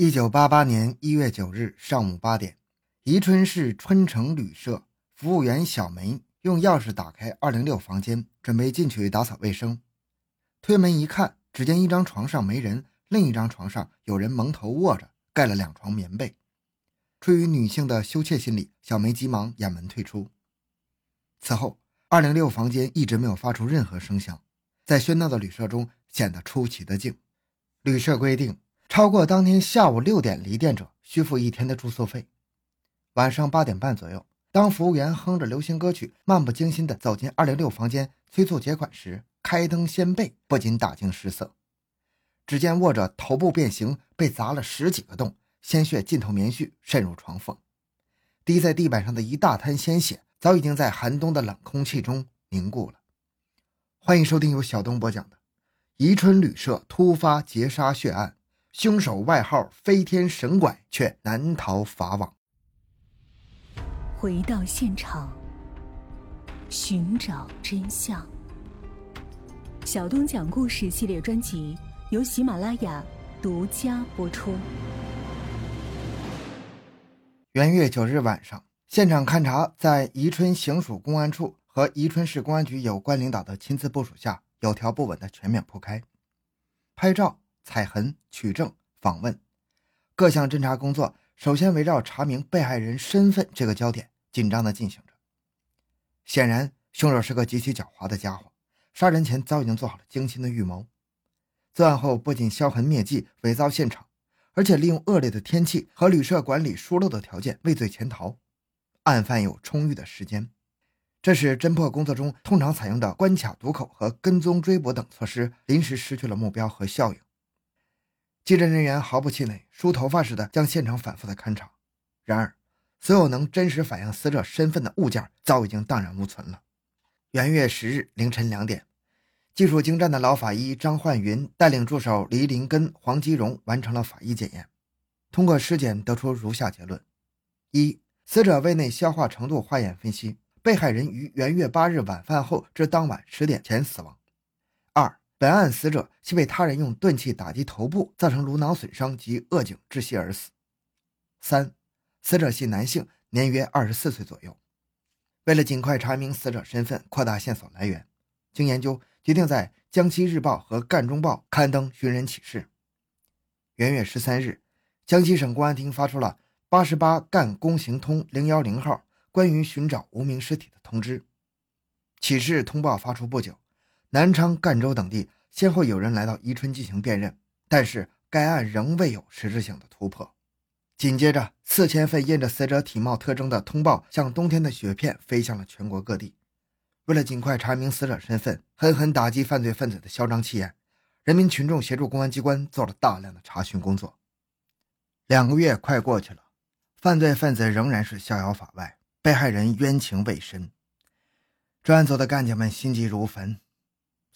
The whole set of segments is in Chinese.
一九八八年一月九日上午八点，宜春市春城旅社服务员小梅用钥匙打开二零六房间，准备进去打扫卫生。推门一看，只见一张床上没人，另一张床上有人蒙头卧着，盖了两床棉被。出于女性的羞怯心理，小梅急忙掩门退出。此后，二零六房间一直没有发出任何声响，在喧闹的旅社中显得出奇的静。旅社规定。超过当天下午六点离店者，需付一天的住宿费。晚上八点半左右，当服务员哼着流行歌曲，漫不经心地走进二零六房间催促结款时，开灯掀被，不禁大惊失色。只见卧着头部变形，被砸了十几个洞，鲜血浸透棉絮，渗入床缝。滴在地板上的一大滩鲜血，早已经在寒冬的冷空气中凝固了。欢迎收听由小东播讲的《宜春旅社突发劫杀血案》。凶手外号飞天神拐，却难逃法网。回到现场，寻找真相。小东讲故事系列专辑由喜马拉雅独家播出。元月九日晚上，现场勘查在宜春行署公安处和宜春市公安局有关领导的亲自部署下，有条不紊的全面铺开，拍照。采痕、取证、访问，各项侦查工作首先围绕查明被害人身份这个焦点紧张地进行着。显然，凶手是个极其狡猾的家伙，杀人前早已经做好了精心的预谋。作案后不仅销痕灭迹、伪造现场，而且利用恶劣的天气和旅社管理疏漏的条件畏罪潜逃。案犯有充裕的时间，这是侦破工作中通常采用的关卡堵口和跟踪追捕等措施临时失去了目标和效应。技侦人员毫不气馁，梳头发似的将现场反复的勘查。然而，所有能真实反映死者身份的物件早已经荡然无存了。元月十日凌晨两点，技术精湛的老法医张焕云带领助手黎林根、黄吉荣完成了法医检验。通过尸检得出如下结论：一、死者胃内消化程度化验分析，被害人于元月八日晚饭后至当晚十点前死亡。本案死者系被他人用钝器打击头部，造成颅脑损伤及扼颈窒息而死。三，死者系男性，年约二十四岁左右。为了尽快查明死者身份，扩大线索来源，经研究，决定在《江西日报》和《赣中报》刊登寻人启事。元月十三日，江西省公安厅发出了八十八赣公行通零幺零号关于寻找无名尸体的通知。启事通报发出不久。南昌、赣州等地先后有人来到宜春进行辨认，但是该案仍未有实质性的突破。紧接着，四千份印着死者体貌特征的通报像冬天的雪片飞向了全国各地。为了尽快查明死者身份，狠狠打击犯罪分子的嚣张气焰，人民群众协助公安机关做了大量的查询工作。两个月快过去了，犯罪分子仍然是逍遥法外，被害人冤情未深。专案组的干警们心急如焚。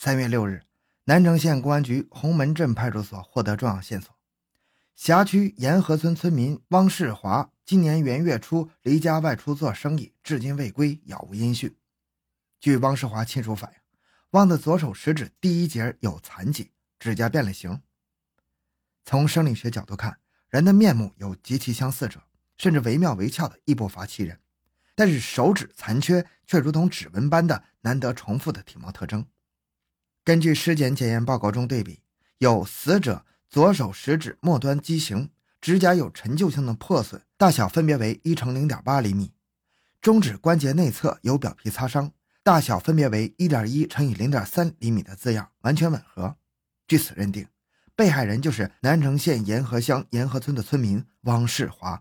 三月六日，南城县公安局红门镇派出所获得重要线索：辖区沿河村村民汪世华今年元月初离家外出做生意，至今未归，杳无音讯。据汪世华亲属反映，汪的左手食指第一节有残疾，指甲变了形。从生理学角度看，人的面目有极其相似者，甚至惟妙惟肖的亦不乏其人，但是手指残缺却如同指纹般的难得重复的体貌特征。根据尸检检验报告中对比，有死者左手食指末端畸形，指甲有陈旧性的破损，大小分别为一乘零点八厘米；中指关节内侧有表皮擦伤，大小分别为一点一乘以零点三厘米的字样，完全吻合。据此认定，被害人就是南城县沿河乡沿河村的村民汪世华。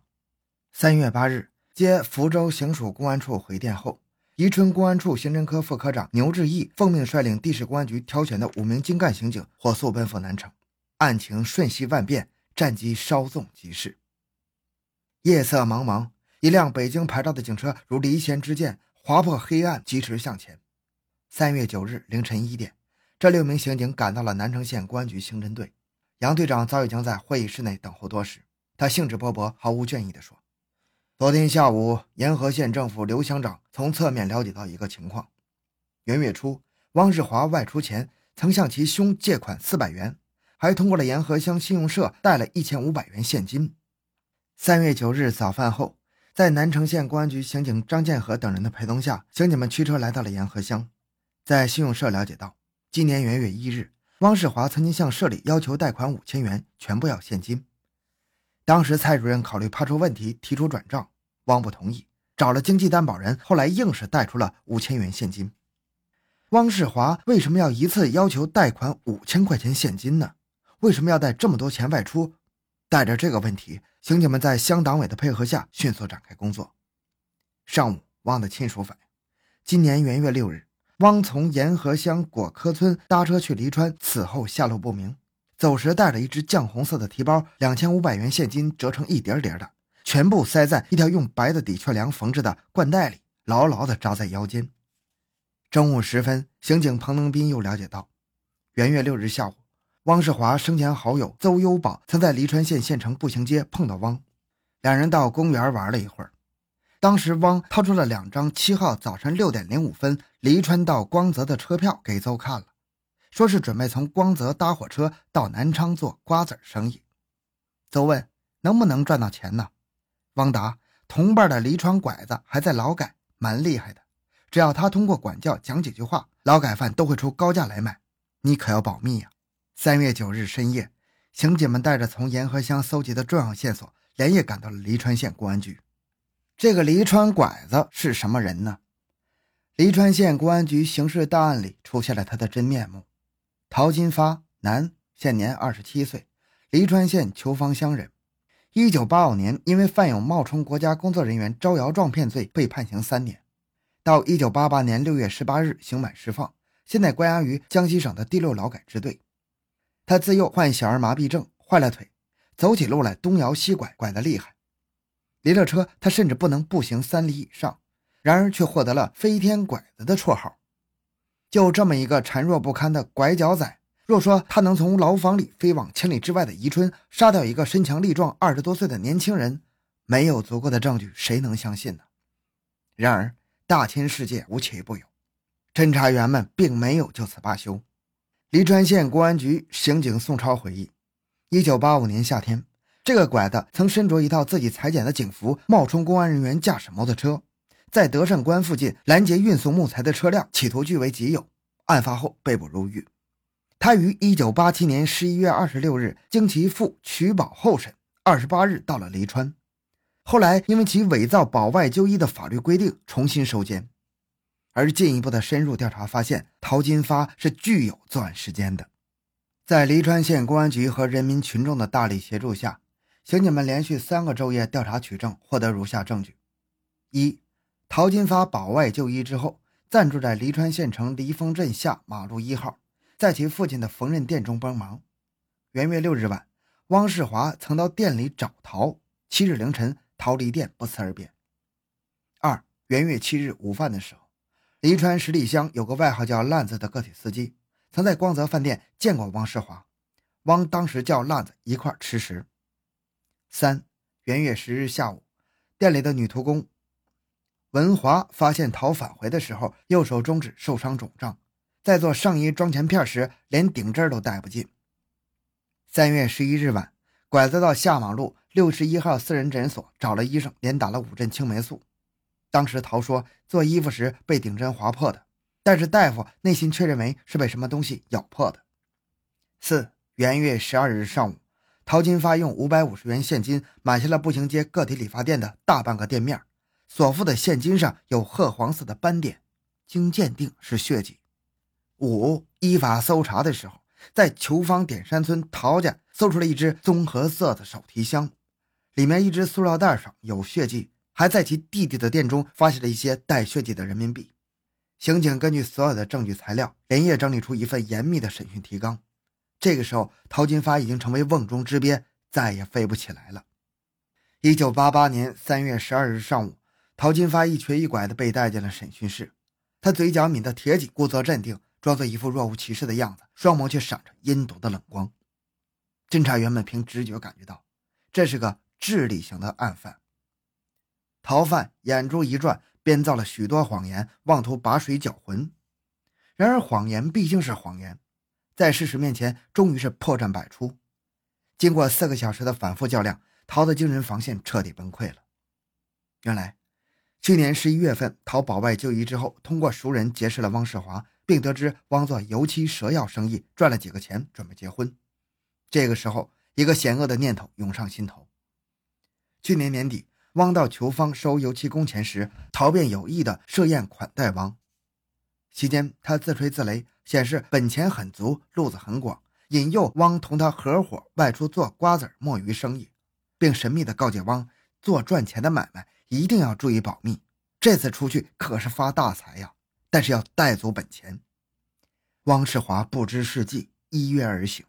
三月八日，接福州行署公安处回电后。宜春公安处刑侦科副科长牛志毅奉命率领地市公安局挑选的五名精干刑警火速奔赴南城，案情瞬息万变，战机稍纵即逝。夜色茫茫，一辆北京牌照的警车如离弦之箭，划破黑暗，疾驰向前。三月九日凌晨一点，这六名刑警赶到了南城县公安局刑侦队。杨队长早已经在会议室内等候多时，他兴致勃勃、毫无倦意地说。昨天下午，沿河县政府刘乡长从侧面了解到一个情况：元月初，汪世华外出前曾向其兄借款四百元，还通过了沿河乡信用社贷了一千五百元现金。三月九日早饭后，在南城县公安局刑警张建和等人的陪同下，刑警们驱车来到了沿河乡。在信用社了解到，今年元月一日，汪世华曾经向社里要求贷款五千元，全部要现金。当时蔡主任考虑怕出问题，提出转账，汪不同意，找了经济担保人，后来硬是贷出了五千元现金。汪世华为什么要一次要求贷款五千块钱现金呢？为什么要带这么多钱外出？带着这个问题，刑警们在乡党委的配合下迅速展开工作。上午，汪的亲属反映，今年元月六日，汪从沿河乡果科村搭车去黎川，此后下落不明。走时带着一只酱红色的提包，两千五百元现金折成一叠叠的，全部塞在一条用白的的确良缝制的缎带里，牢牢地扎在腰间。中午时分，刑警彭能斌又了解到，元月六日下午，汪世华生前好友邹优宝曾在黎川县县城步行街碰到汪，两人到公园玩了一会儿。当时汪掏出了两张七号早晨六点零五分黎川到光泽的车票给邹看了，说是准备从光泽搭火车到南昌做瓜子生意。邹问能不能赚到钱呢？汪达同伴的黎川拐子还在劳改，蛮厉害的。只要他通过管教讲几句话，劳改犯都会出高价来买，你可要保密呀！三月九日深夜，刑警们带着从沿河乡搜集的重要线索，连夜赶到了黎川县公安局。这个黎川拐子是什么人呢？黎川县公安局刑事档案里出现了他的真面目：陶金发，男，现年二十七岁，黎川县求芳乡人。一九八五年，因为犯有冒充国家工作人员招摇撞骗罪，被判刑三年。到一九八八年六月十八日刑满释放，现在关押于江西省的第六劳改支队。他自幼患小儿麻痹症，坏了腿，走起路来东摇西拐，拐得厉害。离了车，他甚至不能步行三里以上。然而却获得了“飞天拐子”的绰号。就这么一个孱弱不堪的拐角仔，若说他能从牢房里飞往千里之外的宜春，杀掉一个身强力壮、二十多岁的年轻人，没有足够的证据，谁能相信呢？然而。大千世界无奇不有，侦查员们并没有就此罢休。黎川县公安局刑警宋超回忆，一九八五年夏天，这个拐子曾身着一套自己裁剪的警服，冒充公安人员驾驶摩托车，在德胜关附近拦截运送木材的车辆，企图据为己有。案发后被捕入狱。他于一九八七年十一月二十六日经其父取保候审，二十八日到了黎川。后来，因为其伪造保外就医的法律规定，重新收监。而进一步的深入调查发现，陶金发是具有作案时间的。在黎川县公安局和人民群众的大力协助下，刑警们连续三个昼夜调查取证，获得如下证据：一、陶金发保外就医之后，暂住在黎川县城黎峰镇下马路一号，在其父亲的缝纫店中帮忙。元月六日晚，汪世华曾到店里找陶。七日凌晨。陶离店不辞而别。二元月七日午饭的时候，黎川十里乡有个外号叫烂子的个体司机，曾在光泽饭店见过汪世华。汪当时叫烂子一块吃食。三元月十日下午，店里的女徒工文华发现陶返回的时候，右手中指受伤肿胀，在做上衣装前片时，连顶针都带不进。三月十一日晚，拐子到下马路。六十一号私人诊所找了医生，连打了五针青霉素。当时陶说做衣服时被顶针划破的，但是大夫内心却认为是被什么东西咬破的。四元月十二日上午，陶金发用五百五十元现金买下了步行街个体理发店的大半个店面，所付的现金上有褐黄色的斑点，经鉴定是血迹。五依法搜查的时候，在求芳点山村陶家搜出了一只棕褐色的手提箱。里面一只塑料袋上有血迹，还在其弟弟的店中发现了一些带血迹的人民币。刑警根据所有的证据材料，连夜整理出一份严密的审讯提纲。这个时候，陶金发已经成为瓮中之鳖，再也飞不起来了。一九八八年三月十二日上午，陶金发一瘸一拐地被带进了审讯室。他嘴角抿得铁紧，故作镇定，装作一副若无其事的样子，双眸却闪着阴毒的冷光。侦查员们凭直觉感觉到，这是个。智力型的案犯，逃犯眼珠一转，编造了许多谎言，妄图把水搅浑。然而谎言毕竟是谎言，在事实面前，终于是破绽百出。经过四个小时的反复较量，陶的精神防线彻底崩溃了。原来，去年十一月份，陶保外就医之后，通过熟人结识了汪世华，并得知汪做油漆蛇药生意赚了几个钱，准备结婚。这个时候，一个险恶的念头涌上心头。去年年底，汪到求方收油漆工钱时，陶便有意的设宴款待汪。期间，他自吹自擂，显示本钱很足，路子很广。引诱汪同他合伙外出做瓜子墨鱼生意，并神秘的告诫汪，做赚钱的买卖一定要注意保密。这次出去可是发大财呀，但是要带足本钱。汪世华不知是计，依约而行。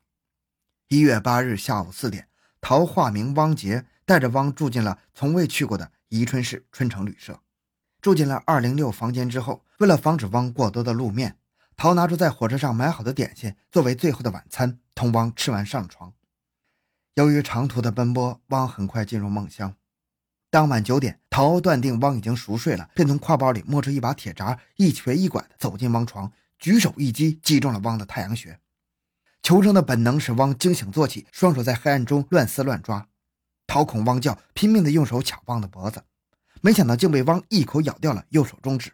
一月八日下午四点，陶化名汪杰带着汪住进了从未去过的宜春市春城旅社，住进了二零六房间之后，为了防止汪过多的露面。陶拿出在火车上买好的点心作为最后的晚餐，同汪吃完上床。由于长途的奔波，汪很快进入梦乡。当晚九点，陶断定汪已经熟睡了，便从挎包里摸出一把铁闸，一瘸一拐地走进汪床，举手一击，击中了汪的太阳穴。求生的本能使汪惊醒坐起，双手在黑暗中乱撕乱抓。陶恐汪叫，拼命地用手抢汪的脖子，没想到竟被汪一口咬掉了右手中指。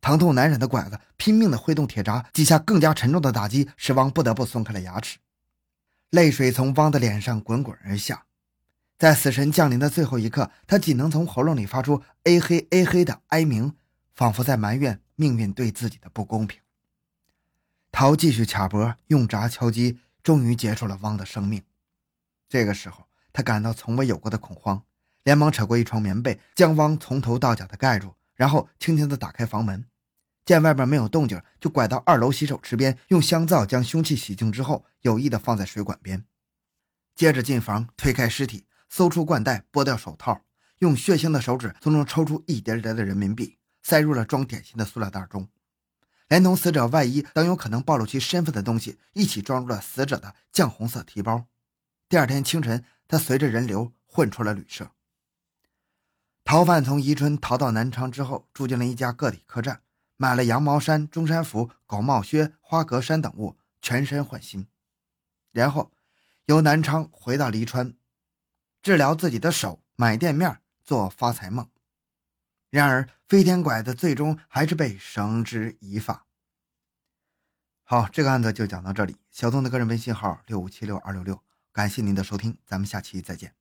疼痛难忍的拐子拼命地挥动铁闸，几下更加沉重的打击，使汪不得不松开了牙齿。泪水从汪的脸上滚滚而下，在死神降临的最后一刻，他仅能从喉咙里发出“哎嘿哎嘿”的哀鸣，仿佛在埋怨命运对自己的不公平。陶继续卡脖，用闸敲击，终于结束了汪的生命。这个时候，他感到从未有过的恐慌，连忙扯过一床棉被，将汪从头到脚的盖住。然后轻轻地打开房门，见外边没有动静，就拐到二楼洗手池边，用香皂将凶器洗净之后，有意的放在水管边。接着进房推开尸体，搜出冠带，剥掉手套，用血腥的手指从中抽出一叠叠的人民币，塞入了装点心的塑料袋中，连同死者外衣等有可能暴露其身份的东西一起装入了死者的酱红色提包。第二天清晨，他随着人流混出了旅社。逃犯从宜春逃到南昌之后，住进了一家个体客栈，买了羊毛衫、中山服、狗帽靴、花格衫等物，全身换新。然后由南昌回到黎川，治疗自己的手，买店面，做发财梦。然而飞天拐子最终还是被绳之以法。好，这个案子就讲到这里。小东的个人微信号六五七六二六六，感谢您的收听，咱们下期再见。